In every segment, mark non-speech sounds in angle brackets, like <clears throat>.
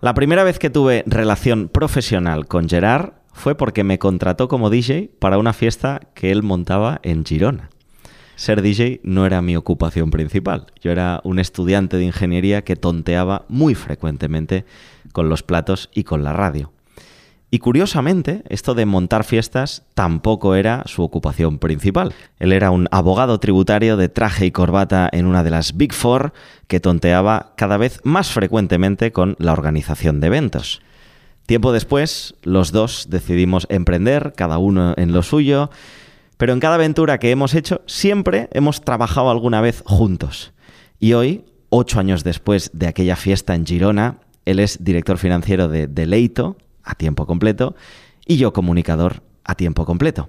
La primera vez que tuve relación profesional con Gerard fue porque me contrató como DJ para una fiesta que él montaba en Girona. Ser DJ no era mi ocupación principal. Yo era un estudiante de ingeniería que tonteaba muy frecuentemente con los platos y con la radio. Y curiosamente, esto de montar fiestas tampoco era su ocupación principal. Él era un abogado tributario de traje y corbata en una de las Big Four que tonteaba cada vez más frecuentemente con la organización de eventos. Tiempo después, los dos decidimos emprender, cada uno en lo suyo, pero en cada aventura que hemos hecho siempre hemos trabajado alguna vez juntos. Y hoy, ocho años después de aquella fiesta en Girona, él es director financiero de Deleito, a tiempo completo y yo comunicador a tiempo completo.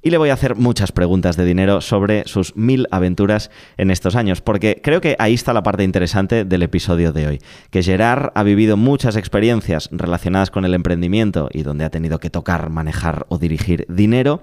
Y le voy a hacer muchas preguntas de dinero sobre sus mil aventuras en estos años, porque creo que ahí está la parte interesante del episodio de hoy, que Gerard ha vivido muchas experiencias relacionadas con el emprendimiento y donde ha tenido que tocar, manejar o dirigir dinero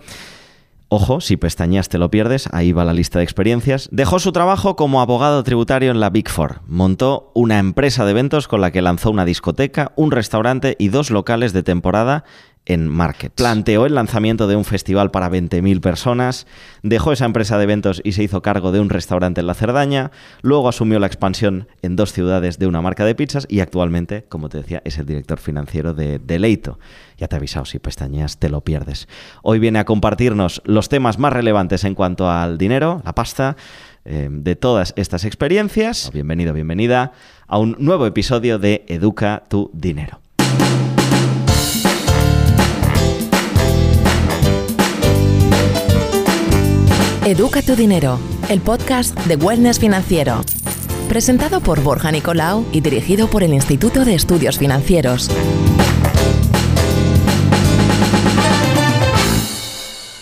Ojo, si pestañas te lo pierdes, ahí va la lista de experiencias. Dejó su trabajo como abogado tributario en la Big Four. Montó una empresa de eventos con la que lanzó una discoteca, un restaurante y dos locales de temporada en Market. Planteó el lanzamiento de un festival para 20.000 personas, dejó esa empresa de eventos y se hizo cargo de un restaurante en la Cerdaña, luego asumió la expansión en dos ciudades de una marca de pizzas y actualmente, como te decía, es el director financiero de Deleito. Ya te he avisado, si pestañeas te lo pierdes. Hoy viene a compartirnos los temas más relevantes en cuanto al dinero, la pasta, eh, de todas estas experiencias. Bienvenido, bienvenida a un nuevo episodio de Educa tu Dinero. Educa tu dinero, el podcast de Wellness Financiero. Presentado por Borja Nicolau y dirigido por el Instituto de Estudios Financieros.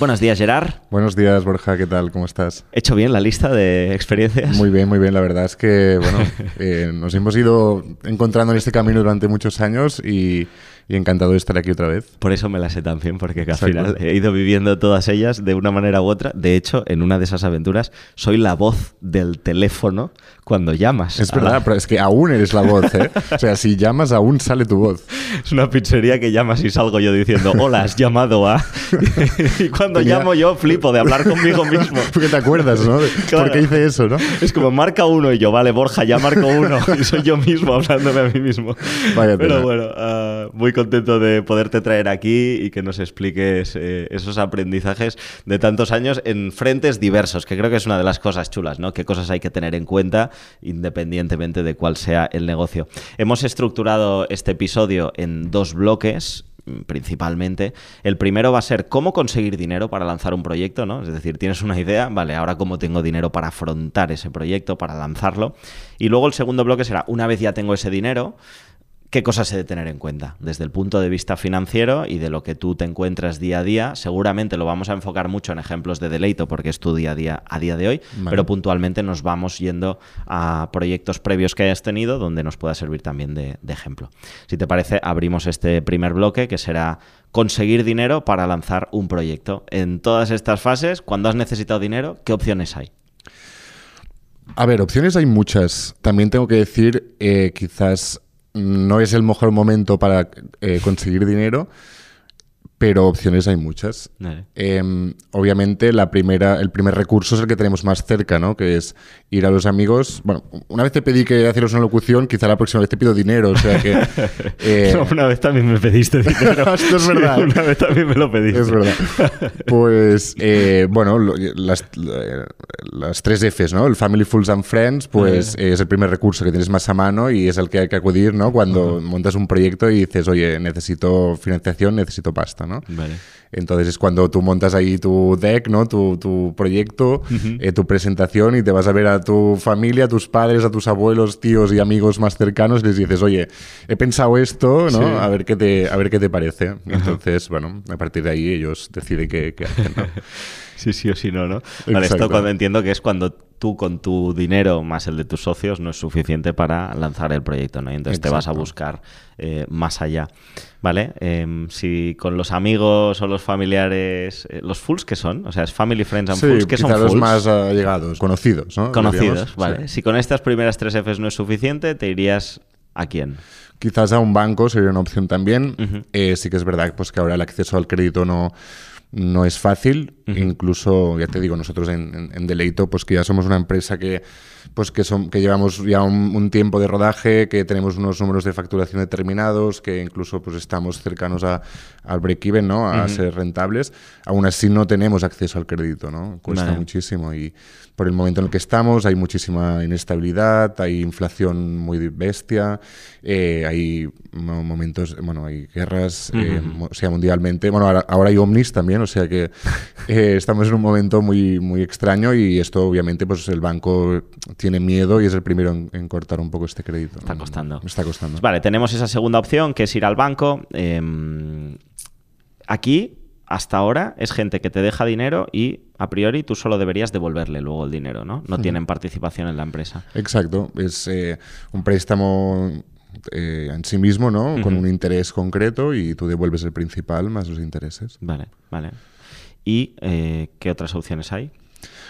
Buenos días, Gerard. Buenos días, Borja, ¿qué tal? ¿Cómo estás? ¿He hecho bien la lista de experiencias? Muy bien, muy bien. La verdad es que, bueno, <laughs> eh, nos hemos ido encontrando en este camino durante muchos años y y encantado de estar aquí otra vez. Por eso me la sé tan bien, porque al final he ido viviendo todas ellas de una manera u otra. De hecho, en una de esas aventuras soy la voz del teléfono cuando llamas. Es verdad, pero es que aún eres la voz, ¿eh? O sea, si llamas aún sale tu voz. Es una pizzería que llamas y salgo yo diciendo, hola, has llamado a... <laughs> y cuando llamo yo flipo de hablar conmigo mismo. <laughs> Porque te acuerdas, ¿no? ¿Por qué hice eso, no? Es como marca uno y yo, vale, Borja, ya marco uno. <laughs> Y soy yo mismo hablándome a mí mismo. Vaya Pero bueno, uh, muy contento de poderte traer aquí y que nos expliques eh, esos aprendizajes de tantos años en frentes diversos, que creo que es una de las cosas chulas, ¿no? Qué cosas hay que tener en cuenta independientemente de cuál sea el negocio. Hemos estructurado este episodio en dos bloques principalmente. El primero va a ser cómo conseguir dinero para lanzar un proyecto, ¿no? Es decir, tienes una idea, vale, ahora cómo tengo dinero para afrontar ese proyecto, para lanzarlo. Y luego el segundo bloque será, una vez ya tengo ese dinero, ¿Qué cosas he de tener en cuenta? Desde el punto de vista financiero y de lo que tú te encuentras día a día, seguramente lo vamos a enfocar mucho en ejemplos de deleito porque es tu día a día a día de hoy, pero puntualmente nos vamos yendo a proyectos previos que hayas tenido donde nos pueda servir también de, de ejemplo. Si te parece, abrimos este primer bloque que será conseguir dinero para lanzar un proyecto. En todas estas fases, cuando has necesitado dinero, ¿qué opciones hay? A ver, opciones hay muchas. También tengo que decir, eh, quizás no es el mejor momento para eh, conseguir dinero, pero opciones hay muchas. Em, obviamente, la primera, el primer recurso es el que tenemos más cerca, ¿no? Que es ir a los amigos. Bueno, una vez te pedí que hicieras una locución, quizá la próxima vez te pido dinero. O sea que. <laughs> Eh, una vez también me pediste dinero. <laughs> Esto es verdad. una vez también me lo pediste. Es verdad. Pues, <laughs> eh, bueno, las, las, tres Fs, ¿no? El Family, Fools and Friends, pues es el primer recurso que tienes más a mano y es el que hay que acudir, ¿no? Cuando montas un proyecto y dices, oye, necesito financiación, necesito pasta, ¿no? Entonces es cuando tú montas ahí tu deck, ¿no? Tu, proyecto, eh, tu presentación y te vas a ver a tu familia, a tus padres, a tus abuelos, tíos y amigos más cercanos y les dices, oye, he pensado esto, ¿no? A, ver qué te, a ver qué te parece. Entonces, bueno, a partir de ahí ellos deciden qué, hacen, <laughs> Sí, sí o sí no, ¿no? Vale, esto cuando entiendo que es cuando tú con tu dinero más el de tus socios no es suficiente para lanzar el proyecto, ¿no? entonces te vas a buscar eh, más allá, ¿vale? Em, si con los amigos o los familiares, eh, ¿los fulls qué son? O sea, es family, friends and fools, ¿qué son los más allegados, conocidos, ¿no? Conocidos, vale. Si con estas primeras tres Fs no es suficiente, te irías ¿a quién? Quizás a un banco sería una opción también. Eh, sí que es verdad pues, que ahora el acceso al crédito no, no es fácil. Incluso, ya te digo, nosotros en, en, Deleito, pues que ya somos una empresa que, pues que, son, que llevamos ya un, tiempo de rodaje, que tenemos unos números de facturación determinados, que incluso pues estamos cercanos a, al break-even, ¿no? A ser rentables. Aún así no tenemos acceso al crédito, ¿no? Cuesta muchísimo y por el momento en el que estamos hay muchísima inestabilidad, hay inflación muy bestia, eh, hay momentos, bueno, hay guerras, eh, o sea, mundialmente. Bueno, ahora, hay Omnis también, o sea que <laughs> eh, estamos en un momento muy, muy extraño y esto obviamente pues el banco tiene miedo y es el primero en, cortar un poco este crédito. Está costando. Está costando. Vale, tenemos esa segunda opción que es ir al banco. Em, aquí hasta ahora es gente que te deja dinero y a priori tú solo deberías devolverle luego el dinero, ¿no? No tienen participación en la empresa. Exacto, es eh, un préstamo eh, en sí mismo, ¿no? Con un interés concreto y tú devuelves el principal más los intereses. Vale, vale. ¿Y eh, qué otras opciones hay?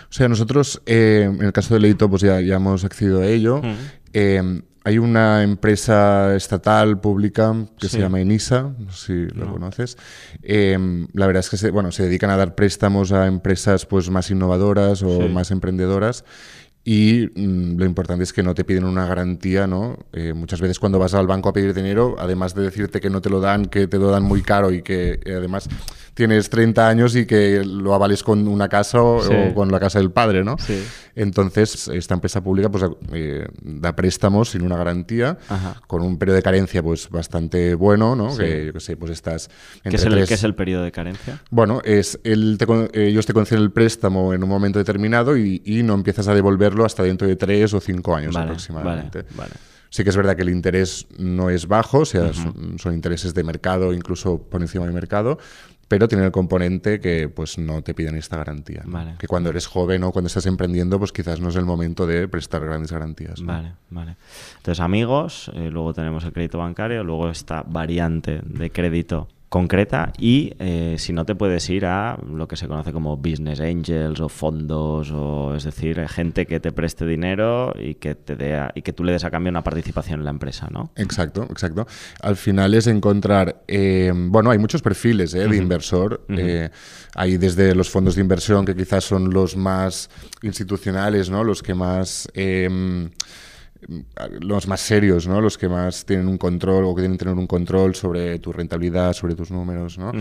O sea, nosotros, en el caso de Leito, pues ya, ya hemos accedido a ello. Hay una empresa estatal pública que se llama Enisa, no sé si lo conoces. La verdad es que se, bueno, se dedican a dar préstamos a empresas pues, más innovadoras o más emprendedoras. Y mm, lo importante es que no te piden una garantía, ¿no? Eh, muchas veces cuando vas al banco a pedir dinero, además de decirte que no te lo dan, que te lo dan muy caro y que eh, además tienes 30 años y que lo avales con una casa o, con la casa del padre, ¿no? Entonces, esta empresa pública pues, eh, da préstamos sin una garantía, con un periodo de carencia pues bastante bueno, ¿no? Que, yo qué sé, pues estás... ¿Qué es, el, ¿Qué es el periodo de carencia? Bueno, es el ellos te conceden el préstamo en un momento determinado y, no empiezas a devolverlo hasta dentro de tres o cinco años aproximadamente. Vale, Sí que es verdad que el interés no es bajo, o sea, son, son, intereses de mercado, incluso por encima del mercado, pero tiene el componente que pues no te piden esta garantía. Que cuando eres joven o cuando estás emprendiendo, pues quizás no es el momento de prestar grandes garantías. Vale, vale. Entonces, amigos, eh, luego tenemos el crédito bancario, luego esta variante de crédito concreta y eh, si no te puedes ir a lo que se conoce como business angels o fondos o es decir eh, gente que te preste dinero y que te dé y que tú le des a cambio una participación en la empresa no exacto exacto. Al final es encontrar eh, bueno hay muchos perfiles de inversor hay desde los fondos de inversión que quizás son los más institucionales no los que más em, los más serios, ¿no? Los que más tienen un control o que tienen que tener un control sobre tu rentabilidad, sobre tus números, ¿no?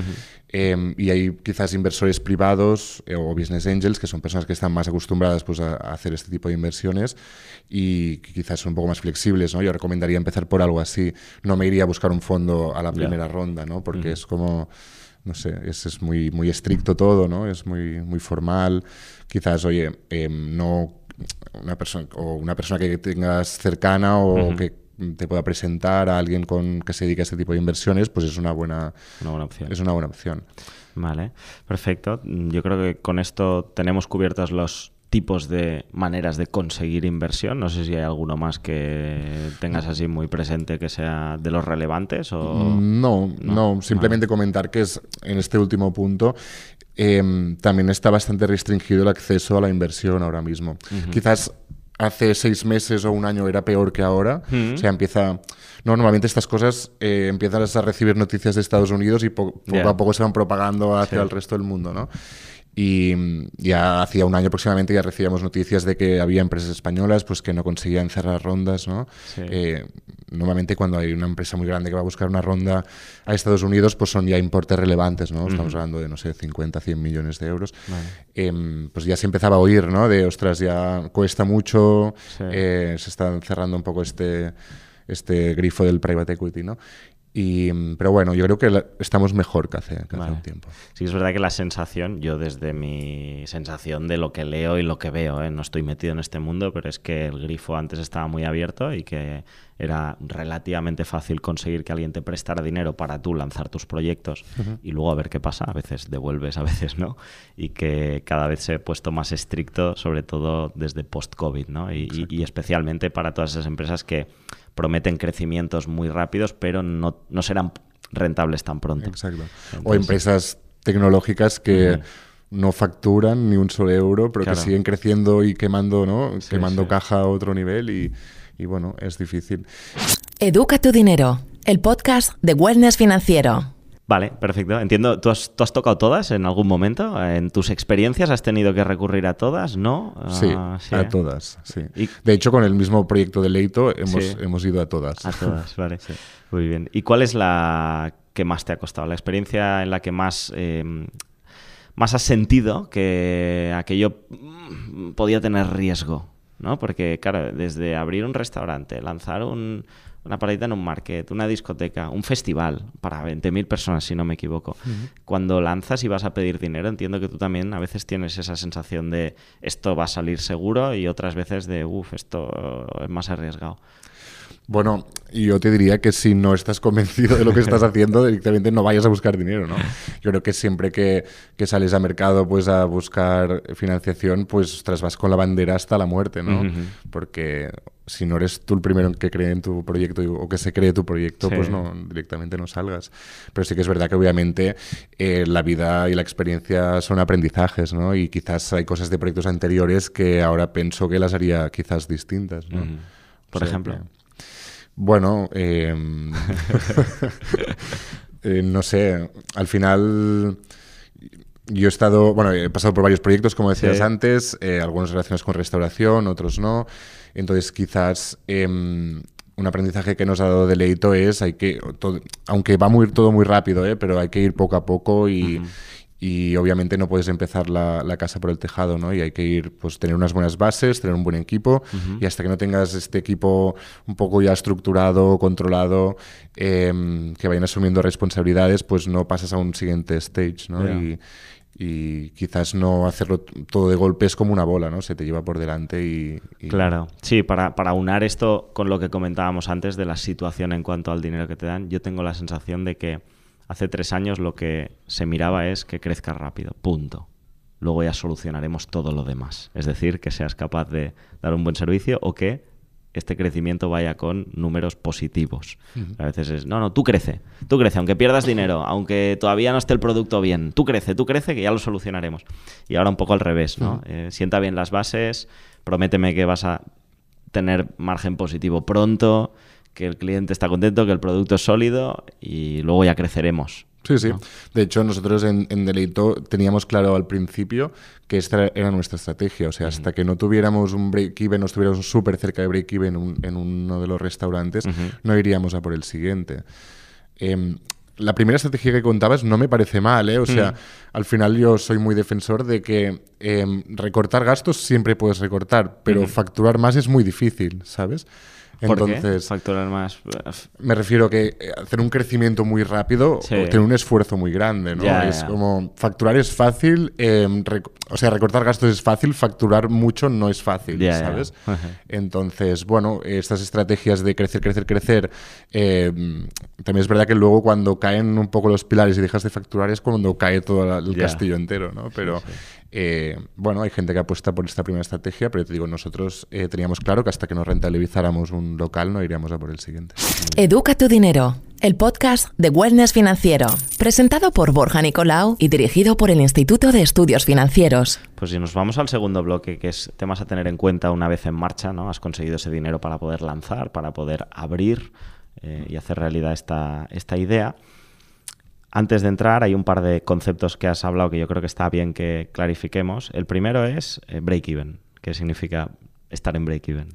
Em, y hay quizás inversores privados eh, o business angels, que son personas que están más acostumbradas pues, a, hacer este tipo de inversiones y que quizás son un poco más flexibles, ¿no? Yo recomendaría empezar por algo así. No me iría a buscar un fondo a la primera ronda, ¿no? Porque es como no sé, es, es, muy, muy estricto todo, ¿no? Es muy, muy formal. Quizás, oye, em, no una persona o una persona que tengas cercana o que te pueda presentar a alguien con que se dedique a este tipo de inversiones, pues es una buena, una buena opción. Es una buena opción. Vale, perfecto. Yo creo que con esto tenemos cubiertos los tipos de maneras de conseguir inversión. No sé si hay alguno más que tengas así muy presente que sea de los relevantes o... No, no, simplemente comentar que es en este último punto Em, también está bastante restringido el acceso a la inversión ahora mismo. Quizás hace seis meses o un año era peor que ahora. O sea, empieza... normalmente estas cosas eh, empiezas a recibir noticias de Estados Unidos y poco a poco se van propagando hacia el resto del mundo, ¿no? Y mm, ya hacía un año aproximadamente ya recibíamos noticias de que había empresas españolas pues que no conseguían cerrar rondas, ¿no? Eh, normalmente cuando hay una empresa muy grande que va a buscar una ronda a Estados Unidos, pues son ya importes relevantes, ¿no? Estamos hablando de, no sé, 50, 100 millones de euros. Em, pues ya se empezaba a oír, ¿no? De, ostras, ya cuesta mucho, eh, se está cerrando un poco este este grifo del private equity, ¿no? Y, pero bueno, yo creo que estamos mejor que hace, un tiempo. Sí, es verdad que la sensación, yo desde mi sensación de lo que leo y lo que veo, ¿eh? no estoy metido en este mundo, pero es que el grifo antes estaba muy abierto y que era relativamente fácil conseguir que alguien te prestara dinero para tú lanzar tus proyectos y luego a ver qué pasa. A veces devuelves, a veces no. Y que cada vez se ha puesto más estricto, sobre todo desde post-COVID, ¿no? y especialmente para todas esas empresas que prometen crecimientos muy rápidos, pero no, no serán rentables tan pronto. Exacto. o empresas tecnológicas que no facturan ni un solo euro, pero que siguen creciendo y quemando, ¿no? quemando caja a otro nivel y, y bueno, es difícil. Educa tu dinero, el podcast de Wellness Financiero. Vale, perfecto. Entiendo, ¿tú has, tú has tocado todas en algún momento? ¿En tus experiencias has tenido que recurrir a todas? ¿No? Sí, Ah, a ¿eh? todas. Sí. Y- De hecho, con el mismo proyecto de Leito hemos, Sí. hemos ido a todas. A todas, <laughs> vale. Muy bien. ¿Y cuál es la que más te ha costado? ¿La experiencia en la que más, eh, más has sentido que aquello mm, podía tener riesgo? ¿No? Porque, claro, desde abrir un restaurante, lanzar un- una paradita en un market, una discoteca, un festival para 20.000 personas, si no me equivoco. Cuando lanzas y vas a pedir dinero, entiendo que tú también a veces tienes esa sensación de esto va a salir seguro y otras veces de, uff, esto es más arriesgado. Bueno, yo te diría que si no estás convencido de lo que <laughs> estás haciendo, directamente no vayas a buscar dinero, ¿no? Yo creo que siempre que, que sales a mercado pues a buscar financiación, pues ostras, vas con la bandera hasta la muerte, ¿no? Porque si no eres tú el primero que cree en tu proyecto o que se cree tu proyecto, Sí. pues no, directamente no salgas. Pero sí que es verdad que obviamente eh, la vida y la experiencia son aprendizajes, ¿no? Y quizás hay cosas de proyectos anteriores que ahora pienso que las haría quizás distintas, ¿no? Por O sea ejemplo. que- bueno, eh, <laughs> eh, no sé, al final yo he estado, bueno, he pasado por varios proyectos, como decías Sí. antes, eh, algunos relacionados con restauración, otros no. Entonces, quizás em, un aprendizaje que nos ha dado Deleito es, hay que, todo- aunque va muy, todo muy rápido, ¿eh? pero hay que ir poco a poco y, y obviamente no puedes empezar la, la casa por el tejado, ¿no? Y hay que ir, pues tener unas buenas bases, tener un buen equipo y hasta que no tengas este equipo un poco ya estructurado, controlado, em, que vayan asumiendo responsabilidades, pues no pasas a un siguiente stage, ¿no? Y, y quizás no hacerlo todo de golpe es como una bola, ¿no? Se te lleva por delante y... y- Claro, sí, para, para unar esto con lo que comentábamos antes de la situación en cuanto al dinero que te dan, yo tengo la sensación de que hace tres años lo que se miraba es que crezcas rápido, punto. Luego ya solucionaremos todo lo demás. Es decir, que seas capaz de dar un buen servicio o que este crecimiento vaya con números positivos. A veces es, no, no, tú crece, tú crece, aunque pierdas dinero, aunque todavía no esté el producto bien, tú crece, tú crece, que ya lo solucionaremos. Y ahora un poco al revés, ¿no? Eh, sienta bien las bases, prométeme que vas a tener margen positivo pronto, que el cliente está contento, que el producto es sólido y luego ya creceremos. Sí, sí. De hecho, nosotros en, en Deleito teníamos claro al principio que esta era nuestra estrategia. O sea, hasta que no tuviéramos un break-even, estuviéramos súper cerca de break-even en, un- en uno de los restaurantes, no iríamos a por el siguiente. Em, la primera estrategia que contabas no me parece mal, ¿eh? O sea, al final yo soy muy defensor de que em, recortar gastos siempre puedes recortar, pero facturar más es muy difícil, ¿sabes? ¿Por qué? Entonces, Facturar más. me refiero que eh, hacer un crecimiento muy rápido Sí. o tener un esfuerzo muy grande, ¿no? Ya, es ya. como facturar es fácil, eh, rec- o sea, recortar gastos es fácil, facturar mucho no es fácil, Ya. ¿sabes? Entonces, bueno, estas estrategias de crecer, crecer, crecer, eh, también es verdad que luego cuando caen un poco los pilares y dejas de facturar es cuando cae todo el Ya. castillo entero, ¿no? Pero eh, bueno, hay gente que apuesta por esta primera estrategia, pero te digo, nosotros eh, teníamos claro que hasta que nos rentabilizáramos un local no iríamos a por el siguiente. Educa tu dinero, el podcast de Wellness Financiero, presentado por Borja Nicolau y dirigido por el Instituto de Estudios Financieros. Pues si nos vamos al segundo bloque, que es temas a tener en cuenta una vez en marcha, ¿no? Has conseguido ese dinero para poder lanzar, para poder abrir eh, y hacer realidad esta, esta idea. Antes de entrar, hay un par de conceptos que has hablado que yo creo que está bien que clarifiquemos. El primero es eh, break-even, que significa estar en break-even.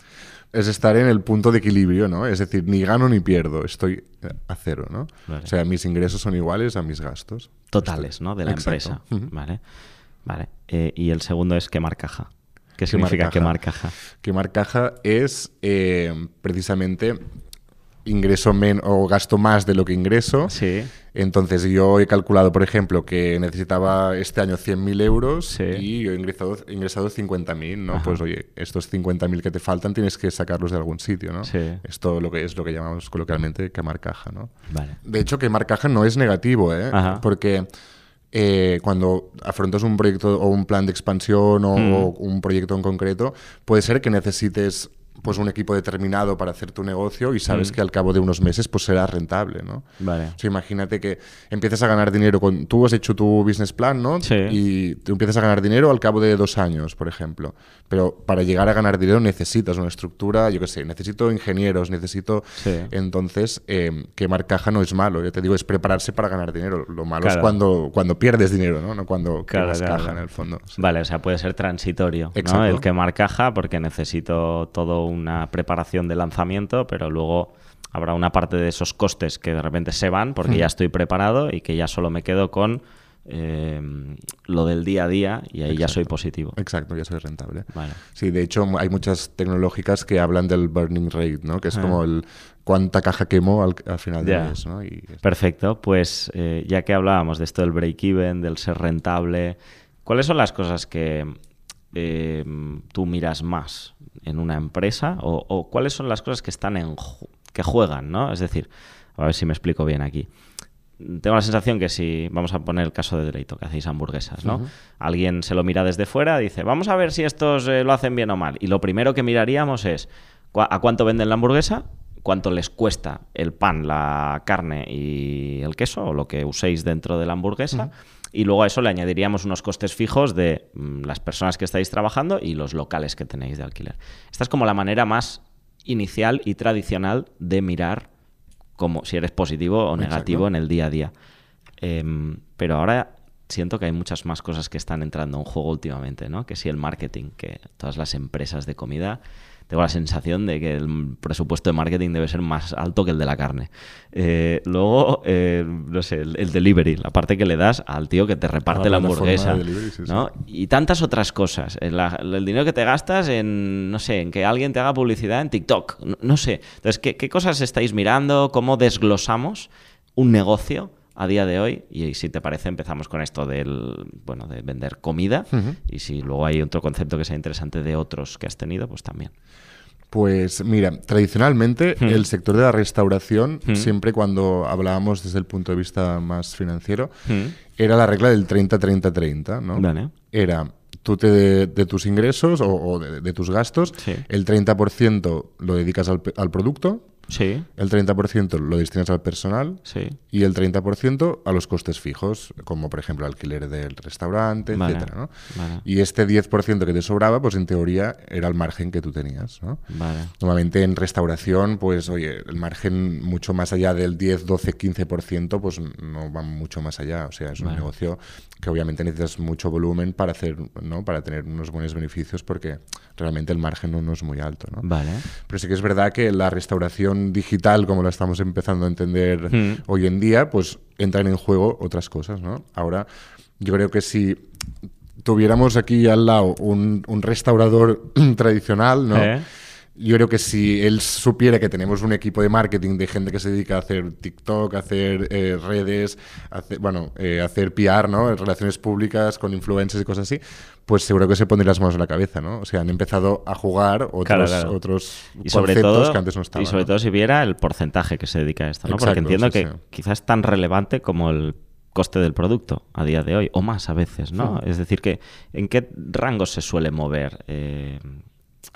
Es estar en el punto de equilibrio, ¿no? Es decir, ni gano ni pierdo, estoy eh, a cero, ¿no? Vale. O sea, mis ingresos son iguales a mis gastos. Totales, ¿no? De la Exacto. empresa. Vale. Vale. Eh, y el segundo es quemar caja. ¿Qué significa quemar caja? Quemar caja es eh, precisamente ingreso men o gasto más de lo que ingreso. Sí. Entonces yo he calculado, por ejemplo, que necesitaba este año 100.000 euros Sí. y yo he ingresado, he ingresado 50.000, ¿no? Ajá. Pues oye, estos 50.000 que te faltan tienes que sacarlos de algún sitio, ¿no? Sí. Esto lo que es lo que llamamos coloquialmente quemar caja, ¿no? Vale. De hecho, quemar caja no es negativo, ¿eh? Ajá. Porque eh, cuando afrontas un proyecto o un plan de expansión o, Mm. o un proyecto en concreto, puede ser que necesites pues un equipo determinado para hacer tu negocio y sabes que al cabo de unos meses pues será rentable, ¿no? Vale. O sea, imagínate que empiezas a ganar dinero con... Tú has hecho tu business plan, ¿no? Sí. Y tú empiezas a ganar dinero al cabo de dos años, por ejemplo. Pero para llegar a ganar dinero necesitas una estructura, yo qué sé, necesito ingenieros, necesito... Sí. Entonces, eh, quemar caja no es malo. Yo te digo, es prepararse para ganar dinero. Lo malo es cuando, cuando pierdes dinero, ¿no? No cuando Claro, quemas claro, caja en el fondo. Sí. Vale, o sea, puede ser transitorio, ¿no? Exacto. El quemar caja porque necesito toda una preparación de lanzamiento, pero luego habrá una parte de esos costes que de repente se van porque Hmm. ya estoy preparado y que ya solo me quedo con eh, lo del día a día y ahí ya soy positivo. Exacto, ya soy rentable. Vale. Sí, de hecho hay muchas tecnológicas que hablan del burning rate, ¿no? Que es Ah. como el cuánta caja quemo al, al final del mes, ¿no? Y Perfecto, pues eh, ya que hablábamos de esto del break-even, del ser rentable, ¿cuáles son las cosas que eh, tú miras más en una empresa? O, o cuáles son las cosas que están en ju- que juegan, ¿no? Es decir, a ver si me explico bien aquí. Tengo la sensación que si, vamos a poner el caso de Dereito, que hacéis hamburguesas, ¿no? Alguien se lo mira desde fuera, dice, vamos a ver si estos eh, lo hacen bien o mal. Y lo primero que miraríamos es, ¿cu- ¿a cuánto venden la hamburguesa? ¿Cuánto les cuesta el pan, la carne y el queso, o lo que uséis dentro de la hamburguesa? Y luego a eso le añadiríamos unos costes fijos de mm, las personas que estáis trabajando y los locales que tenéis de alquiler. Esta es como la manera más inicial y tradicional de mirar como si eres positivo o negativo Exacto. en el día a día. Em, pero ahora siento que hay muchas más cosas que están entrando en juego últimamente, ¿no? Que si el marketing, que todas las empresas de comida, tengo la sensación de que el presupuesto de marketing debe ser más alto que el de la carne. Eh, luego, eh, no sé, el, el delivery, la parte que le das al tío que te reparte A la hamburguesa, de delivery, sí, sí. ¿no? Y tantas otras cosas. El, la- el dinero que te gastas en, no sé, en que alguien te haga publicidad en TikTok. No, no sé. Entonces, ¿qué, qué cosas estáis mirando? ¿Cómo desglosamos un negocio a día de hoy? Y, si te parece, empezamos con esto del, bueno, de vender comida. Y si luego hay otro concepto que sea interesante de otros que has tenido, pues también. Pues mira, tradicionalmente Hmm. el sector de la restauración, Hmm. siempre cuando hablábamos desde el punto de vista más financiero, Hmm. era la regla del 30-30-30, ¿no? Vale. Era tú te de, de tus ingresos o, o de, de tus gastos, Sí. el 30% lo dedicas al producto, Sí, el 30% lo destinas al personal sí. y el 30% a los costes fijos, como por ejemplo alquiler del restaurante, Vale, etcétera, ¿no? vale. Y este 10% que te sobraba, pues en teoría era el margen que tú tenías, ¿no? Vale. Normalmente en restauración, pues oye, el margen mucho más allá del 10, 12, 15%, pues no va mucho más allá. O sea, es un negocio que obviamente necesitas mucho volumen para hacer, ¿no? Para tener unos buenos beneficios porque realmente el margen no, no es muy alto, ¿no? Vale. Pero sí que es verdad que la restauración digital, como la estamos empezando a entender Mm. hoy en día, pues entran en juego otras cosas, ¿no? Ahora, yo creo que si tuviéramos aquí al lado un, un restaurador <clears throat> tradicional, ¿no? ¿Eh? Yo creo que si él supiera que tenemos un equipo de marketing de gente que se dedica a hacer TikTok, a hacer eh, redes, a hacer, bueno, eh, hacer PR, ¿no? Relaciones públicas con influencers y cosas así, pues seguro que se pondría las manos en la cabeza, ¿no? O sea, han empezado a jugar otros, Claro, claro. otros y sobre conceptos todo que antes no estaban. y sobre ¿no? todo si viera el porcentaje que se dedica a esto, ¿no? Porque Exacto, entiendo sí, que sí. quizás es tan relevante como el coste del producto a día de hoy, o más a veces, ¿no? Es decir, que ¿en qué rango se suele mover eh,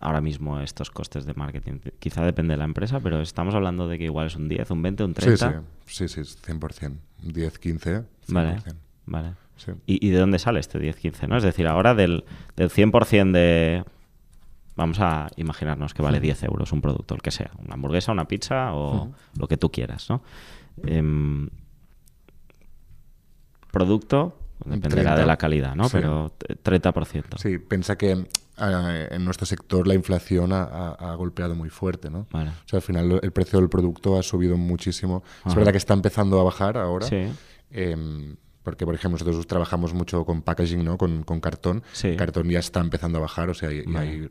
ahora mismo estos costes de marketing? Quizá depende de la empresa, pero estamos hablando de que igual es un 10, un 20, un 30. Sí, sí, sí, sí, 100%. 10, 15, 100%. Vale, vale. Sí. ¿Y, y de dónde sale este 10-15? ¿no? Es decir, ahora del, del 100% de... Vamos a imaginarnos que vale 10 euros un producto, el que sea, una hamburguesa, una pizza o lo que tú quieras, ¿no? Em, producto, dependerá 30. de la calidad, ¿no? Pero t- 30%. Sí, piensa que eh, en nuestro sector la inflación ha, ha- ha golpeado muy fuerte, ¿no? Vale. O sea, al final el precio del producto ha subido muchísimo. Es verdad que está empezando a bajar ahora. Sí. em, porque, por ejemplo, nosotros trabajamos mucho con packaging, ¿no? Con, con cartón. Sí. El cartón ya está empezando a bajar, o sea, y, Vale. hay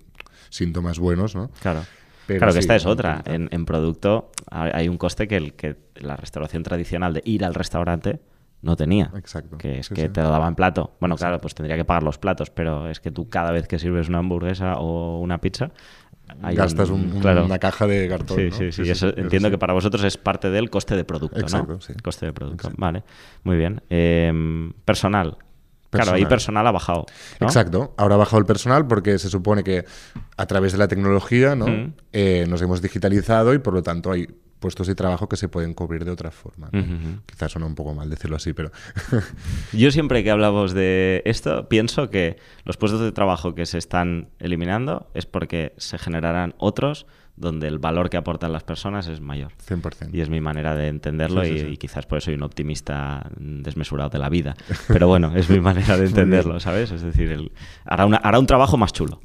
síntomas buenos, ¿no? Claro. Pero claro que sí, esta es otra. 30. En, en producto hay hay un coste que, el, que la restauración tradicional de ir al restaurante no tenía. Exacto. Que es Sí, que sí. te lo daban plato. Bueno, claro, pues tendría que pagar los platos, pero es que tú cada vez que sirves una hamburguesa o una pizza... hay Gastas un- un- claro. una caja de cartón. Sí, ¿no? sí, sí. Eso, entiendo que para vosotros es parte del coste de producto, Exacto, ¿no? sí. Coste de producto. Exacto. Vale, muy bien. Em, personal. Claro, ahí Personal. ha bajado. ¿no? Exacto. Ahora ha bajado el personal porque se supone que a través de la tecnología ¿no? Ujú. Eh, nos hemos digitalizado y por lo tanto hay puestos de trabajo que se pueden cubrir de otra forma. Quizás suena un poco mal decirlo así, pero <laughs> Yo siempre que hablamos de esto pienso que los puestos de trabajo que se están eliminando es porque se generarán otros donde el valor que aportan las personas es mayor. 100%. Y es mi manera de entenderlo Sí, sí, y, sí. y quizás por eso soy un optimista desmesurado de la vida. <laughs> Pero bueno, es mi manera de entenderlo, ¿sabes? Es decir, el- hará, una- hará un trabajo más chulo.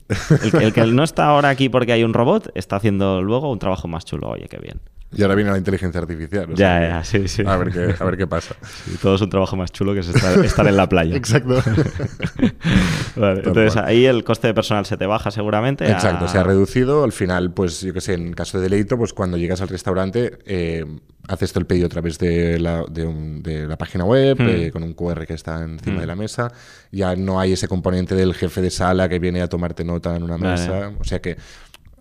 El que no está ahora aquí porque hay un robot está haciendo luego un trabajo más chulo. Oye, qué bien. Y ahora viene la inteligencia artificial. o Ya, sea ya, sí, sí. A ver qué, a ver qué pasa. Sí, todo es un trabajo más chulo que es estar, estar en la playa. <laughs> Exacto. <laughs> Vale, entonces cual. ahí el coste de personal se te baja seguramente. a- Exacto, se ha reducido. Al final, pues yo que sé, en caso de deleito, pues cuando llegas al restaurante, eh, haces tú el pedido a través de la, de un- de la página web, Mm. eh, con un QR que está encima Mm. de la mesa. Ya no hay ese componente del jefe de sala que viene a tomarte nota en una Vale. mesa. O sea que,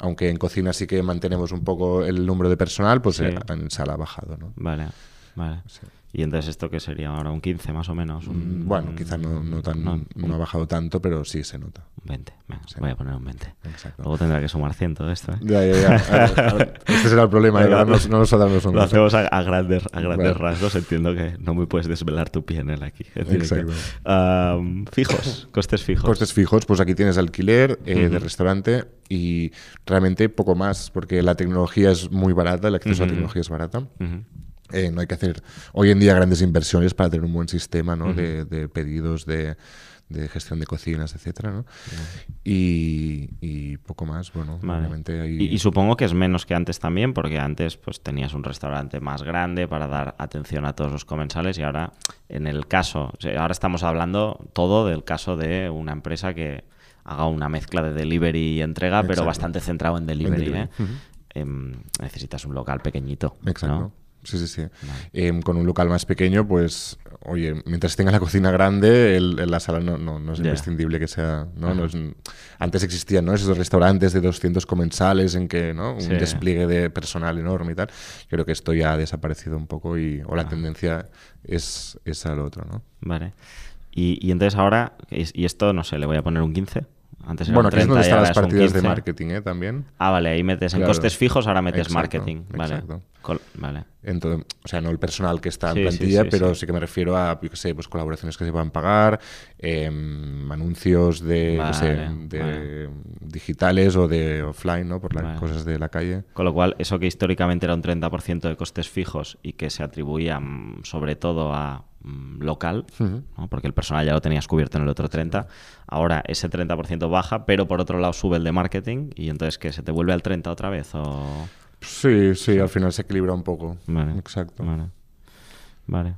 aunque en cocina sí que mantenemos un poco el número de personal, pues Sí. eh, en sala ha bajado, ¿no? Vale, vale. Sí. Y entonces esto que sería ahora un 15 más o menos. Un, Mm, Bueno, quizás no, no, tan, no, ha bajado tanto, pero sí se nota. un 20. Venga, Sí. Voy a poner un 20. Exacto. Luego tendrá que sumar 100 todo esto. ¿eh? Ya, ya, ya. A ver, a ver, Este será el problema, Venga, ¿eh? no, no nos los Lo números. hacemos a, a grandes, a grandes rasgos. Entiendo que no me puedes desvelar tu PNL aquí. Exacto. Am, fijos, <laughs> costes fijos. Costes fijos, pues aquí tienes alquiler eh, de restaurante y realmente poco más, porque la tecnología es muy barata, el acceso a la tecnología es barata. Ujú. Eh, no hay que hacer hoy en día grandes inversiones para tener un buen sistema ¿no? de, de pedidos, de, de gestión de cocinas, etcétera, ¿no? y, y poco más, bueno, Vale. obviamente hay... Y, y supongo que es menos que antes también, porque antes pues tenías un restaurante más grande para dar atención a todos los comensales y ahora, en el caso, o sea, ahora estamos hablando todo del caso de una empresa que haga una mezcla de delivery y entrega, pero bastante centrado en delivery. delivery, ¿eh? Em, necesitas un local pequeñito. Exacto. ¿no? Sí, sí, sí. Vale. Em, con un local más pequeño, pues, oye, mientras tenga la cocina grande, el, el- la sala no, no, no es imprescindible que sea, ¿no? No es- antes existían, ¿no? Esos restaurantes de 200 comensales en que, ¿no? Un Sí. despliegue de personal enorme y tal. Yo creo que esto ya ha desaparecido un poco y, o la Ah. tendencia es, es al otro, ¿no? Vale. Y, y entonces ahora, y y esto, no sé, le voy a poner un 15. Antes Bueno, aquí es 30 donde están las partidas de 15. marketing, ¿eh? También. Ah, vale, ahí metes en costes fijos, ahora metes Exacto, marketing. Vale. exacto. Col- vale. Entonces, o sea, no el personal que está en Sí, plantilla, sí, pero sí. que me refiero a, yo qué sé, pues colaboraciones que se puedan pagar, em, anuncios de, sé, Vale, de vale. digitales o de offline, ¿no? Por las Vale. cosas de la calle. Con lo cual, eso que históricamente era un 30% de costes fijos y que se atribuía mm, sobre todo a mm, local, porque el personal ya lo tenías cubierto en el otro 30%, ahora ese 30% baja, pero por otro lado sube el de marketing y entonces que se te vuelve al 30 otra vez o... Sí, sí, al final se equilibra un poco. Vale. Exacto. Vale. Vale.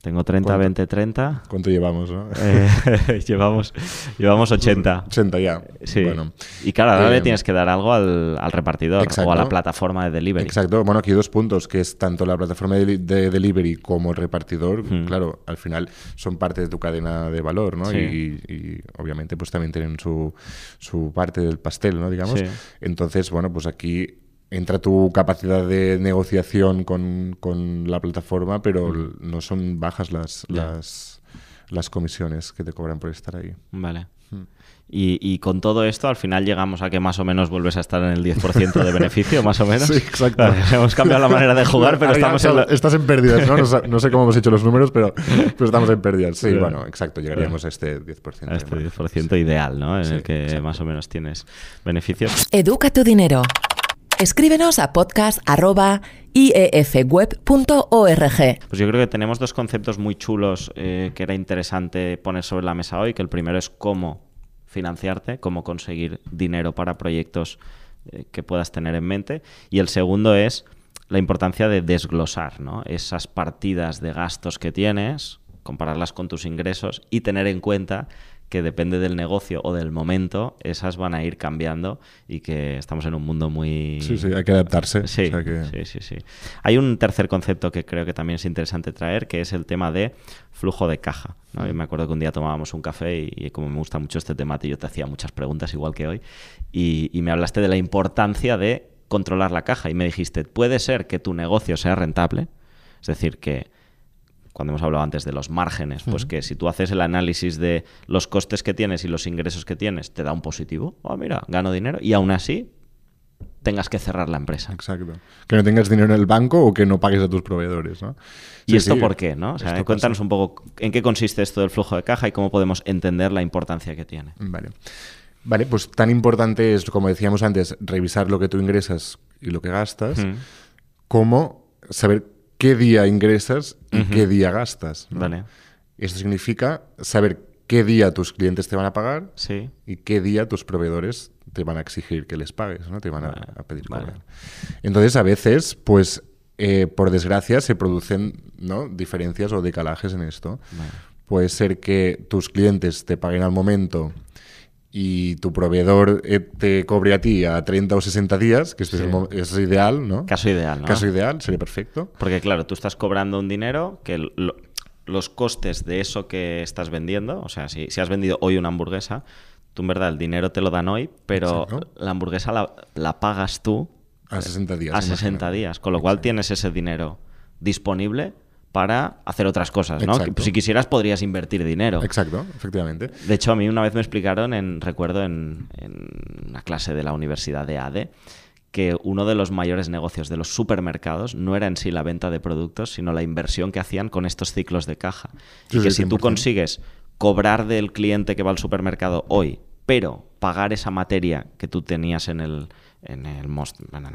Tengo 30, ¿Cuánto? 20, 30. ¿Cuánto llevamos, no? Eh, <laughs> llevamos, llevamos 80. 80 ya. Sí. Bueno. y claro, ahora le Eh, tienes que dar algo al, al repartidor o a la plataforma de delivery. Exacto. Bueno, aquí hay dos puntos, que es tanto la plataforma de, de delivery como el repartidor. Claro, al final son parte de tu cadena de valor, ¿no? Sí. Y, y obviamente pues también tienen su, su parte del pastel, ¿no? Digamos. Sí. Entonces, bueno, pues aquí entra tu capacidad de negociación con, con la plataforma, pero no son bajas las, las, las comisiones que te cobran por estar ahí. Vale. Hmm. Y, y con todo esto, al final llegamos a que más o menos vuelves a estar en el 10% de beneficio, más o menos. <laughs> Sí, exacto. Vale, hemos cambiado la manera de jugar, pero estamos en la... Estás en pérdidas, ¿no? No, sé cómo hemos hecho los números, pero, pero estamos en pérdidas. Sí, Sí. bueno, exacto, llegaríamos a este 10%. a este de 10% ideal, ¿no? En Sí, el que exacto. más o menos tienes beneficios. Educa tu dinero. Escríbenos a podcast.iefweb.org. Pues yo creo que tenemos dos conceptos muy chulos eh, que era interesante poner sobre la mesa hoy, que el primero es cómo financiarte, cómo conseguir dinero para proyectos eh, que puedas tener en mente, y el segundo es la importancia de desglosar ¿no? esas partidas de gastos que tienes, compararlas con tus ingresos y tener en cuenta que depende del negocio o del momento, esas van a ir cambiando y que estamos en un mundo muy... Sí, sí, hay que adaptarse. Sí, o sea que- sí, sí, sí. Hay un tercer concepto que creo que también es interesante traer, que es el tema de flujo de caja. ¿no? Yo me acuerdo que un día tomábamos un café y, y como me gusta mucho este tema, yo te hacía muchas preguntas igual que hoy, y, y me hablaste de la importancia de controlar la caja y me dijiste, puede ser que tu negocio sea rentable, es decir, que cuando hemos hablado antes de los márgenes, pues que si tú haces el análisis de los costes que tienes y los ingresos que tienes, te da un positivo. Ah, mira, gano dinero. Y aún así, tengas que cerrar la empresa. Exacto. Que no tengas dinero en el banco o que no pagues a tus proveedores, ¿no? ¿Y Sí, esto sí. por qué? ¿no? O sea, cuéntanos un poco en qué consiste esto del flujo de caja y cómo podemos entender la importancia que tiene. Vale. Vale, pues tan importante es, como decíamos antes, revisar lo que tú ingresas y lo que gastas, Mm. como saber qué día ingresas y qué día gastas. ¿no? Vale. Esto significa saber qué día tus clientes te van a pagar Sí. y qué día tus proveedores te van a exigir que les pagues, ¿no? Te van a, pedir vale. cobrar. Entonces, a veces, pues, eh, por desgracia, se producen ¿no? diferencias o decalajes en esto. Vale. Puede ser que tus clientes te paguen al momento y tu proveedor eh, te cobre a ti a 30 o 60 días, que esto es, el mo- es ideal, ¿no? Caso ideal, ¿no? Caso ideal, sería perfecto. Porque claro, tú estás cobrando un dinero que lo- los costes de eso que estás vendiendo, o sea, si, si has vendido hoy una hamburguesa, tú en verdad el dinero te lo dan hoy, pero Exacto. la hamburguesa la, la pagas tú A 60 días. a 60 imagina. días, con lo cual tienes ese dinero disponible para hacer otras cosas, ¿no? Exacto. Si quisieras podrías invertir dinero. Exacto, efectivamente. De hecho, a mí una vez me explicaron, en, recuerdo en, en una clase de la Universidad de ADE, que uno de los mayores negocios de los supermercados no era en sí la venta de productos, sino la inversión que hacían con estos ciclos de caja. Sí, y que sí, si tú 100%. consigues cobrar del cliente que va al supermercado hoy, pero pagar esa materia que tú tenías en el, en el, en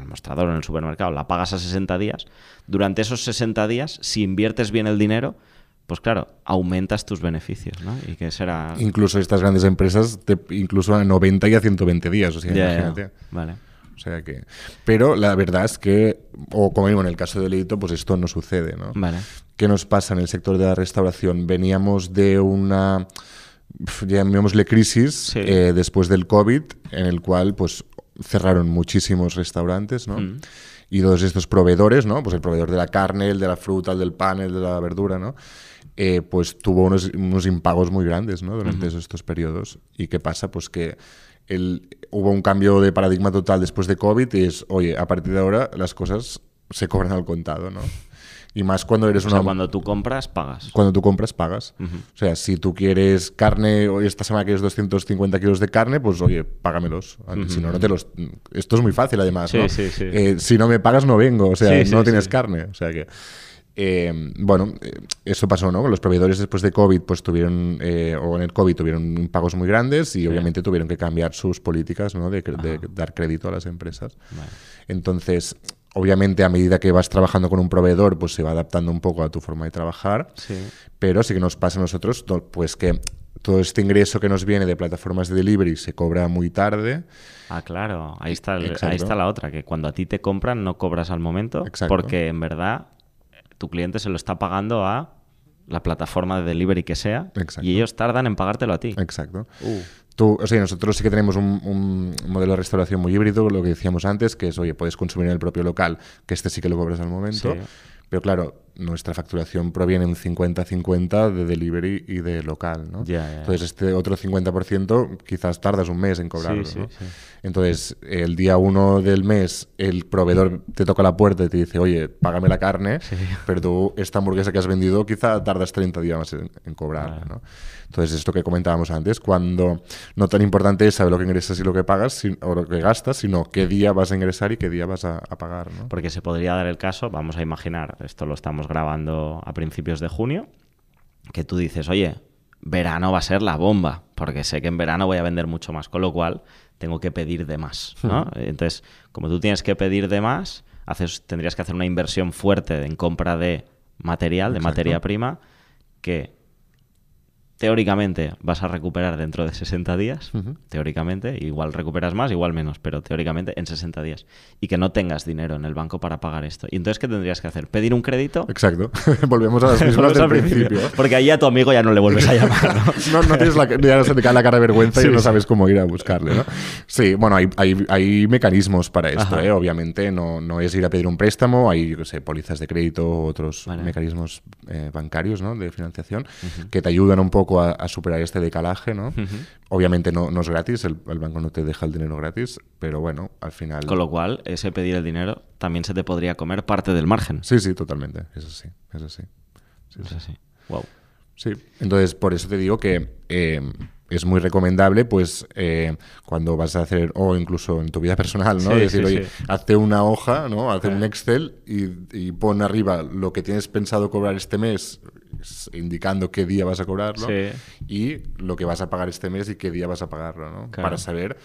mostrador, en el supermercado, la pagas a 60 días, durante esos 60 días, si inviertes bien el dinero, pues claro, aumentas tus beneficios, ¿no? Y que será... Incluso estas grandes empresas, te- incluso a 90 y a 120 días. O sea, Ya, ya, imagínate. Vale. O sea que. Pero la verdad es que, o como digo, en el caso de Leito, pues esto no sucede, ¿no? Vale. ¿Qué nos pasa en el sector de la restauración? Veníamos de una, llamémosle crisis, Sí. eh, después del COVID, en el cual pues cerraron muchísimos restaurantes, ¿no? Mm. Y todos estos proveedores, ¿no? Pues el proveedor de la carne, el de la fruta, el del pan, el de la verdura, ¿no? Eh, pues tuvo unos, unos impagos muy grandes, ¿no? Durante esos- estos periodos. ¿Y qué pasa? Pues que el, hubo un cambio de paradigma total después de COVID y es, oye, a partir de ahora las cosas se cobran al contado, ¿no? Y más cuando eres O una... sea, cuando tú compras, pagas. Cuando tú compras, pagas. O sea, si tú quieres carne, hoy esta semana quieres 250 kilos de carne, pues oye, págamelos. Si no, no te los... Esto es muy fácil, además, Sí, ¿no? sí, sí. Eh, si no me pagas, no vengo. O sea, no tienes carne. O sea que... eh, bueno, eh, eso pasó, ¿no? Los proveedores después de COVID, pues tuvieron, eh, o en el COVID tuvieron impagos muy grandes y obviamente tuvieron que cambiar sus políticas, ¿no? De, de dar crédito a las empresas. Vale. Entonces, obviamente, a medida que vas trabajando con un proveedor, pues se va adaptando un poco a tu forma de trabajar. Sí. Pero sí que nos pasa a nosotros, pues que todo este ingreso que nos viene de plataformas de delivery se cobra muy tarde. Ah, claro. Ahí está, el- ahí está la otra, que cuando a ti te compran no cobras al momento, Exacto. porque en verdad tu cliente se lo está pagando a la plataforma de delivery que sea Exacto. y ellos tardan en pagártelo a ti. Exacto. Uh. Tú, o sea, nosotros sí que tenemos un, un modelo de restauración muy híbrido, lo que decíamos antes, que es, oye, puedes consumir en el propio local, que este sí que lo cobras al momento. Sí. Pero claro, nuestra facturación proviene un 50-50 de delivery y de local, ¿no? Ya. Entonces, este otro 50% quizás tardas un mes en cobrarlo, Sí, ¿no? sí. Entonces, el día uno del mes, el proveedor te toca la puerta y te dice, oye, págame la carne, pero tú esta hamburguesa que has vendido quizá tardas 30 días más en, en cobrarla, Vale. ¿no? Entonces, esto que comentábamos antes, cuando no tan importante es saber lo que ingresas y lo que pagas, sin- o lo que gastas, sino qué día vas a ingresar y qué día vas a, a pagar, ¿no? Porque se podría dar el caso, vamos a imaginar, esto lo estamos grabando a principios de junio, que tú dices, oye, verano va a ser la bomba, porque sé que en verano voy a vender mucho más, con lo cual tengo que pedir de más, ¿no? Entonces, como tú tienes que pedir de más, haces, tendrías que hacer una inversión fuerte en compra de material, de materia prima, que teóricamente vas a recuperar dentro de 60 días, teóricamente, igual recuperas más, igual menos, pero teóricamente en 60 días, y que no tengas dinero en el banco para pagar esto. ¿Y entonces qué tendrías que hacer? ¿Pedir un crédito? Exacto. <laughs> Volvemos a las <laughs> mismas del al principio. principio. Porque ahí a tu amigo ya no le vuelves a llamar, ¿no? <laughs> No, no tienes la, ya se te cae la cara de vergüenza Sí, y no sabes cómo ir a buscarle, ¿no? Sí, bueno, hay, hay, hay mecanismos para esto. ¿eh? Obviamente no, no es ir a pedir un préstamo, hay, yo qué sé, pólizas de crédito, otros Vale. mecanismos eh, bancarios, ¿no? De financiación, que te ayudan un poco a, a superar este decalaje, ¿no? Obviamente no, no es gratis, el, el banco no te deja el dinero gratis, pero bueno, al final... Con lo cual, ese pedir el dinero también se te podría comer parte del margen. Sí, sí, totalmente, eso sí, eso sí. sí, Es sí. Wow. Sí, entonces por eso te digo que eh, es muy recomendable, pues eh, cuando vas a hacer, o incluso en tu vida personal, ¿no? Sí, Decir, sí, oye, sí. hazte una hoja, ¿no? Hazte un Excel y, y pon arriba lo que tienes pensado cobrar este mes, indicando qué día vas a cobrarlo, Sí. y lo que vas a pagar este mes y qué día vas a pagarlo, ¿no? Claro. Para saber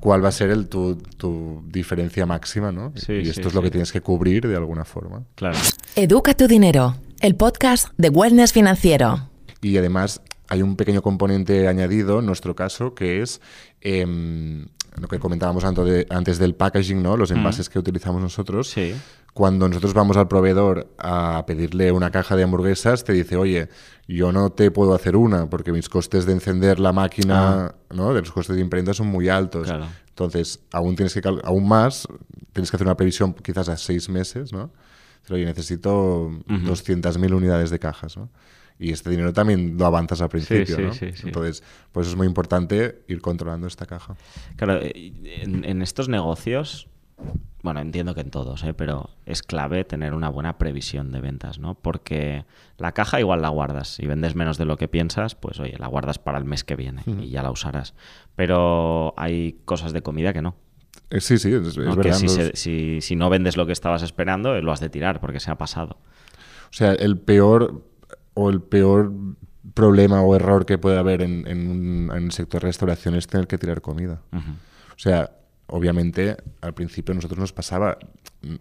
cuál va a ser el, tu, tu diferencia máxima, ¿no? Sí, y sí, esto es lo sí. que tienes que cubrir de alguna forma. Claro. Educa tu dinero, el podcast de Wellness Financiero. Y además hay un pequeño componente añadido en nuestro caso que es em, lo que comentábamos antes, de- antes del packaging, ¿no? Los envases que utilizamos nosotros. Sí. Cuando nosotros vamos al proveedor a pedirle una caja de hamburguesas, te dice, oye, yo no te puedo hacer una porque mis costes de encender la máquina, ¿no? De los costes de imprenta son muy altos. Claro. Entonces, aún tienes que aún más, tienes que hacer una previsión quizás a seis meses, ¿no? Pero, oye, necesito 200.000 unidades de cajas, ¿no? Y este dinero también lo avanzas al principio, sí, ¿no? sí, sí. Entonces, por eso es muy importante ir controlando esta caja. Claro, eh, en, en estos negocios, bueno, entiendo que en todos, ¿eh? pero es clave tener una buena previsión de ventas, ¿no? Porque la caja igual la guardas. Si vendes menos de lo que piensas, pues oye, la guardas para el mes que viene y ya la usarás. Pero hay cosas de comida que no. Eh, sí, sí, es, verdad. si, se- si- si no vendes lo que estabas esperando, eh, lo has de tirar porque se ha pasado. O sea, el peor o el peor problema o error que puede haber en, en un- en el sector de restauración es tener que tirar comida. O sea, obviamente al principio a nosotros nos pasaba,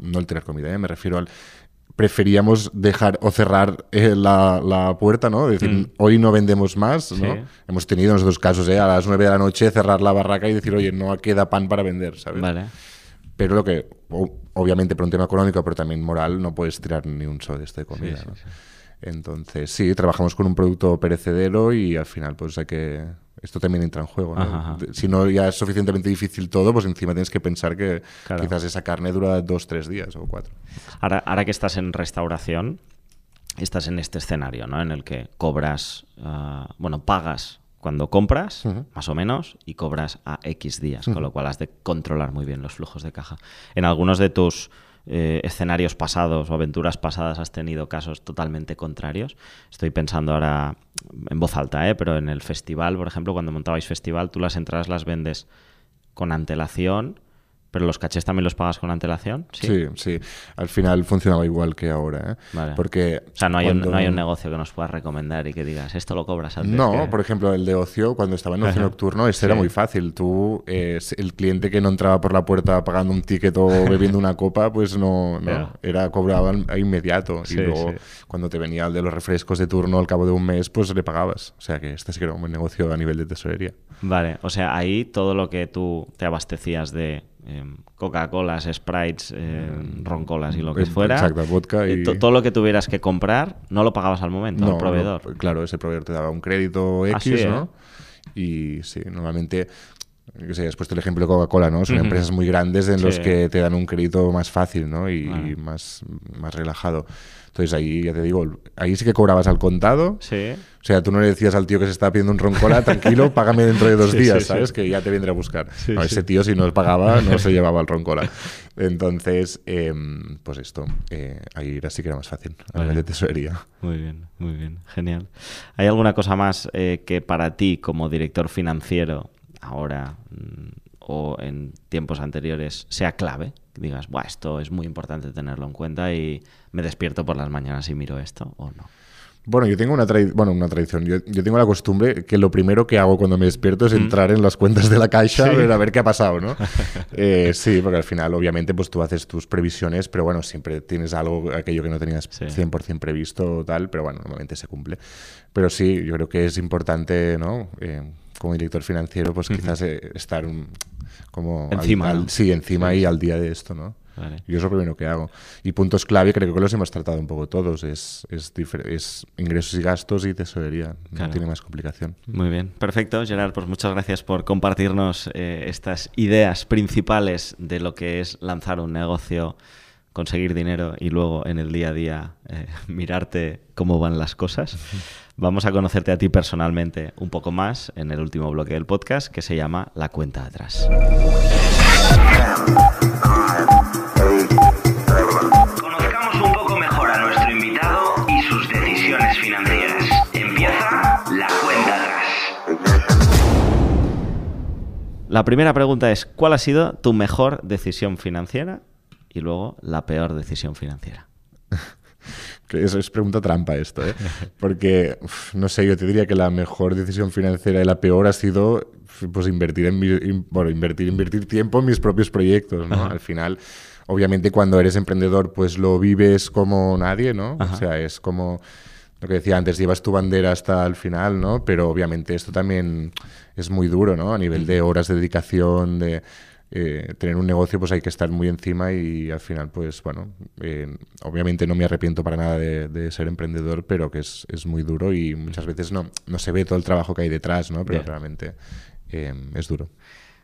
no el tirar comida, ¿eh? me refiero al... Preferíamos dejar o cerrar eh, la, la puerta, ¿no? Decir, hoy no vendemos más, ¿no? Sí. Hemos tenido nosotros casos, ¿eh? A las 9 de la noche cerrar la barraca y decir, oye, no queda pan para vender, ¿sabes? Vale. Pero lo que, obviamente por un tema económico, pero también moral, no puedes tirar ni un solo de esto de comida. sí, ¿no? Entonces, sí, trabajamos con un producto perecedero y al final, pues hay que. Esto también entra en juego. ¿no? Ajá, ajá. De- Si no ya es suficientemente difícil todo, pues encima tienes que pensar que Claro. quizás esa carne dura dos, tres días o cuatro. Ahora, ahora que estás en restauración, estás en este escenario, ¿no? En el que cobras, ah, bueno, pagas cuando compras, más o menos, y cobras a X días, con lo cual has de controlar muy bien los flujos de caja. En algunos de tus eh, escenarios pasados o aventuras pasadas has tenido casos totalmente contrarios. Estoy pensando ahora en voz alta, ¿eh? pero en el festival, por ejemplo, cuando montabais festival, tú las entradas las vendes con antelación, pero los cachés también los pagas con antelación. Sí, sí. Al final funcionaba igual que ahora. ¿eh? Vale. Porque. O sea, no hay, un, cuando- no hay un negocio que nos puedas recomendar y que digas, esto lo cobras antes. No, que-". por ejemplo, el de ocio, cuando estaba en ocio nocturno, este era muy fácil. Tú, eh, el cliente que no entraba por la puerta pagando un ticket o <laughs> bebiendo una copa, pues no, no era cobrado al- a inmediato. Sí, y luego, sí. cuando te venía el de los refrescos de turno al cabo de un mes, pues le pagabas. O sea que este sí que era un buen negocio a nivel de tesorería. Vale, o sea, ahí todo lo que tú te abastecías de Coca-Colas, Sprites, em, roncolas y lo que Eh, fuera. exacto, vodka eh, y- to- todo lo que tuvieras que comprar no lo pagabas al momento, al proveedor. no, claro, ese proveedor te daba un crédito X, ¿eh? ¿no? Y sí, normalmente, yo sé, has puesto el ejemplo de Coca-Cola, ¿no? Son Ujú. empresas muy grandes en los Sí. que te dan un crédito más fácil, ¿no? Y, más, más relajado. Entonces ahí, ya te digo, ahí sí que cobrabas al contado. Sí. O sea, tú no le decías al tío que se estaba pidiendo un roncola, tranquilo, <laughs> págame dentro de dos Sí, días, sí, ¿sabes? Que ya te vendré a buscar. No, ese tío, si no pagaba, no se <laughs> llevaba el roncola. Entonces, em, pues esto, eh, ahí era sí que era más fácil, a Vale. de tesorería. Muy bien, muy bien, genial. ¿Hay alguna cosa más eh, que para ti como director financiero ahora mm, o en tiempos anteriores sea clave? Que digas, Buah, esto es muy importante tenerlo en cuenta y me despierto por las mañanas y miro esto o no. Bueno, yo tengo una, bueno, una tradición. Yo, yo tengo la costumbre que lo primero que hago cuando me despierto es entrar en las cuentas de la caixa Sí. a ver, a ver qué ha pasado, ¿no? <laughs> Eh, sí, porque al final, obviamente, pues tú haces tus previsiones, pero bueno, siempre tienes algo, aquello que no tenías Sí. 100% previsto o tal, pero bueno, normalmente se cumple. Pero sí, yo creo que es importante, ¿no? Eh, como director financiero, pues quizás eh, estar un- como... al- Encima, al- ¿no? sí, encima Sí, y al día de esto, ¿no? Vale. Yo es lo primero que hago. Y puntos clave, creo que los hemos tratado un poco todos. Es, es, es ingresos y gastos y tesorería. Claro. No tiene más complicación. Muy bien, perfecto. Gerard, pues muchas gracias por compartirnos eh, estas ideas principales de lo que es lanzar un negocio, conseguir dinero y luego en el día a día eh, <laughs> mirarte cómo van las cosas. Vamos a conocerte a ti personalmente un poco más en el último bloque del podcast que se llama La cuenta atrás. Conozcamos un poco mejor a nuestro invitado y sus decisiones financieras. Empieza La cuenta atrás. La primera pregunta es, ¿cuál ha sido tu mejor decisión financiera? Y luego, la peor decisión financiera. Que es pregunta trampa esto, ¿eh? <laughs> Porque, uf, no sé, yo te diría que la mejor decisión financiera y la peor ha sido pues invertir en mi- in- bueno, invertir, invertir tiempo en mis propios proyectos, ¿no? Al final, obviamente cuando eres emprendedor, pues lo vives como nadie, ¿no? Ajá. O sea, es como lo que decía antes, llevas tu bandera hasta el final, ¿no? Pero obviamente esto también es muy duro, ¿no? A nivel de horas de dedicación, de eh, tener un negocio, pues hay que estar muy encima y al final, pues bueno, eh, obviamente no me arrepiento para nada de, de ser emprendedor, pero que es, es muy duro y muchas veces no, no se ve todo el trabajo que hay detrás, ¿no? Pero realmente eh, es duro.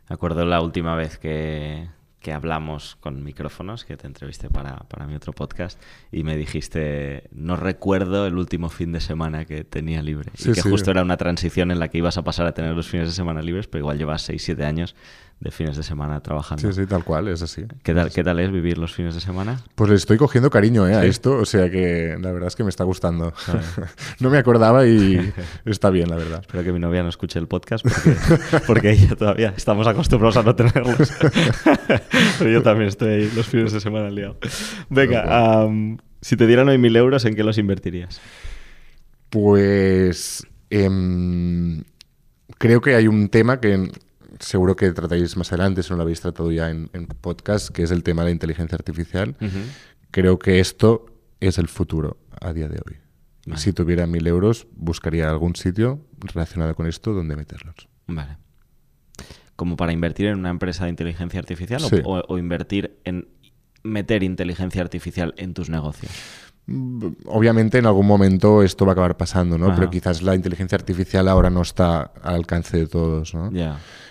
Me acuerdo la última vez que, que hablamos con micrófonos, que te entrevisté para, para mi otro podcast, y me dijiste, no recuerdo el último fin de semana que tenía libre. Sí, y que sí. justo era una transición en la que ibas a pasar a tener los fines de semana libres, pero igual llevas 6-7 años de fines de semana trabajando. Sí, sí, tal cual, es así. ¿Qué, tal, ¿Qué tal es vivir los fines de semana? Pues le estoy cogiendo cariño ¿eh? a Sí. esto, o sea que la verdad es que me está gustando. <laughs> no me acordaba y <laughs> está bien, la verdad. Espero que mi novia no escuche el podcast porque, <laughs> porque ella todavía estamos acostumbrados a no tenerlos. Pero yo también estoy ahí los fines de semana liado. Venga, am, si te dieran hoy mil euros, ¿en qué los invertirías? Pues em, creo que hay un tema que seguro que tratáis más adelante, si no lo habéis tratado ya en, en podcast, que es el tema de la inteligencia artificial. Creo que esto es el futuro a día de hoy. Vale. Si tuviera mil euros, buscaría algún sitio relacionado con esto donde meterlos. Vale. ¿Como para invertir en una empresa de inteligencia artificial o- Sí. o, o invertir en meter inteligencia artificial en tus negocios? Mm, Obviamente en algún momento esto va a acabar pasando, ¿no? Ajá. Pero quizás la inteligencia artificial ahora no está al alcance de todos, ¿no?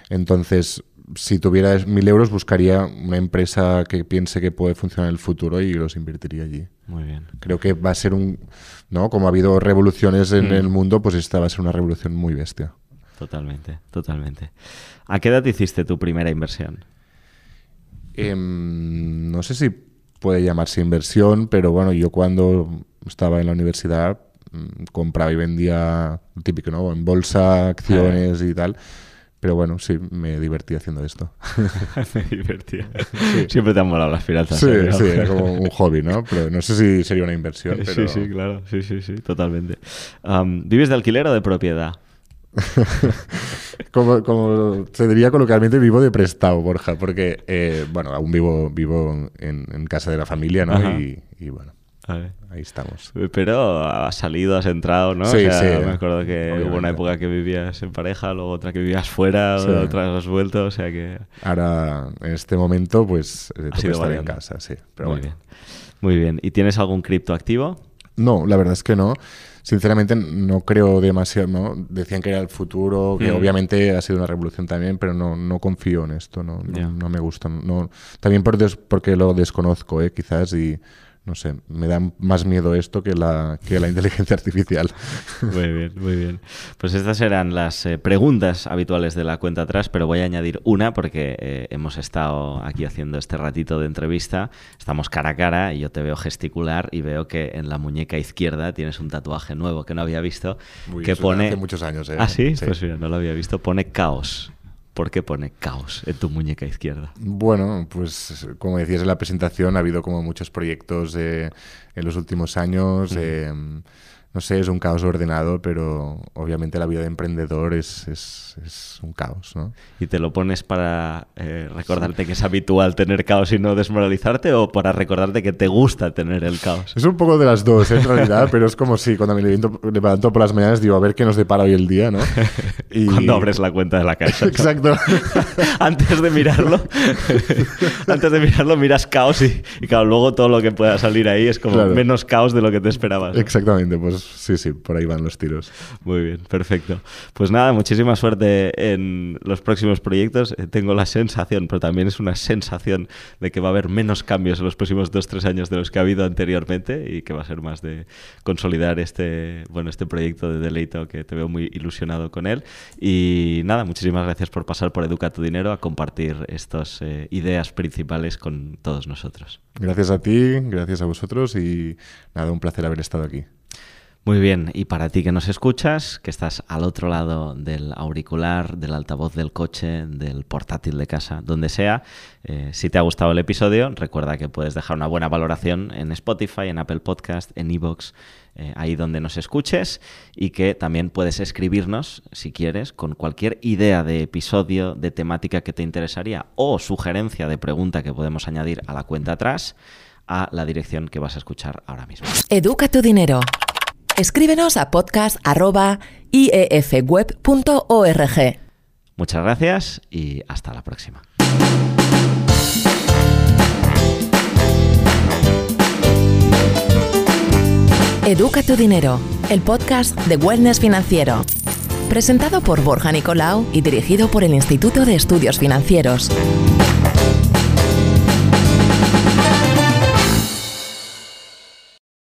Entonces, si tuviera mil euros, buscaría una empresa que piense que puede funcionar en el futuro y los invertiría allí. Muy bien. Creo que va a ser un, ¿no? Como ha habido revoluciones en Mm. el mundo, pues esta va a ser una revolución muy bestia. Totalmente, totalmente. ¿A qué edad hiciste tu primera inversión? Em, no sé si puede llamarse inversión, pero bueno, yo cuando estaba en la universidad mm, compraba y vendía, típico, ¿no? En bolsa, acciones y tal. Pero bueno, sí, me divertí haciendo esto. <laughs> Me divertía. Siempre te han molado las finanzas. Sí, ¿eh? sí, era como un hobby, ¿no? Pero no sé si sería una inversión. Pero... Sí, sí, claro. Sí, sí, sí, totalmente. ¿Vives de alquiler o de propiedad? <laughs> Como, como se diría coloquialmente, vivo de prestado, Borja, porque, eh, bueno, aún vivo, vivo en, en casa de la familia, ¿no? Y, y bueno, ahí estamos. Pero has salido, has entrado, ¿no? Sí, O sea, sí, Me acuerdo que hubo una época que vivías en pareja, luego otra que vivías fuera, Sí. otra has vuelto, o sea que... Ahora, en este momento, pues, eh, toca estar en casa, sí. Pero Muy bueno. bien. Muy bien. ¿Y tienes algún cripto activo? No, la verdad es que no. Sinceramente, no creo demasiado, ¿no? Decían que era el futuro, que Mm. obviamente ha sido una revolución también, pero no, no confío en esto, no, no, me gusta. No, también por des- porque lo desconozco, ¿eh? quizás, y no sé, me da más miedo esto que la, que la inteligencia artificial. <laughs> Muy bien, muy bien. Pues estas eran las eh, preguntas habituales de la cuenta atrás, pero voy a añadir una porque eh, hemos estado aquí haciendo este ratito de entrevista, estamos cara a cara y yo te veo gesticular y veo que en la muñeca izquierda tienes un tatuaje nuevo que no había visto Uy, que pone... hace muchos años, ¿eh? Ah, ¿sí? Sí. Pues mira, no lo había visto. Pone caos. ¿Por qué pone caos en tu muñeca izquierda? Bueno, pues como decías en la presentación, ha habido como muchos proyectos eh, en los últimos años. eh, no sé, es un caos ordenado, pero obviamente la vida de emprendedor es, es, es un caos, ¿no? ¿Y te lo pones para eh, recordarte que es habitual tener caos y no desmoralizarte o para recordarte que te gusta tener el caos? Es un poco de las dos, ¿eh? en realidad, pero es como si cuando me levanto, levanto por las mañanas digo, a ver qué nos depara hoy el día, ¿no? <laughs> Y... Cuando abres la cuenta de la. ¿no? <laughs> Exacto. <laughs> antes de mirarlo, antes de mirarlo miras caos y, y claro, luego todo lo que pueda salir ahí es como Claro. menos caos de lo que te esperabas. Exactamente, pues sí, sí, por ahí van los tiros. Muy bien, perfecto. Pues nada, muchísima suerte en los próximos proyectos. Eh, Tengo la sensación, pero también es una sensación de que va a haber menos cambios en los próximos dos, tres años de los que ha habido anteriormente y que va a ser más de consolidar este, bueno, este proyecto de Deleito que te veo muy ilusionado con él. Y nada, muchísimas gracias por pasar por Educa tu Dinero a compartir estas eh, ideas principales con todos nosotros. Gracias a ti, gracias a vosotros y nada, un placer haber estado aquí. Muy bien, y para ti que nos escuchas, que estás al otro lado del auricular, del altavoz del coche, del portátil de casa, donde sea, eh, si te ha gustado el episodio, recuerda que puedes dejar una buena valoración en Spotify, en Apple Podcast, en Evox, eh, ahí donde nos escuches, y que también puedes escribirnos, si quieres, con cualquier idea de episodio, de temática que te interesaría o sugerencia de pregunta que podemos añadir a la cuenta atrás a la dirección que vas a escuchar ahora mismo. Educa tu dinero. Escríbenos a podcast.iefweb.org. Muchas gracias y hasta la próxima. Educa tu dinero, el podcast de Wellness Financiero. Presentado por Borja Nicolau y dirigido por el Instituto de Estudios Financieros.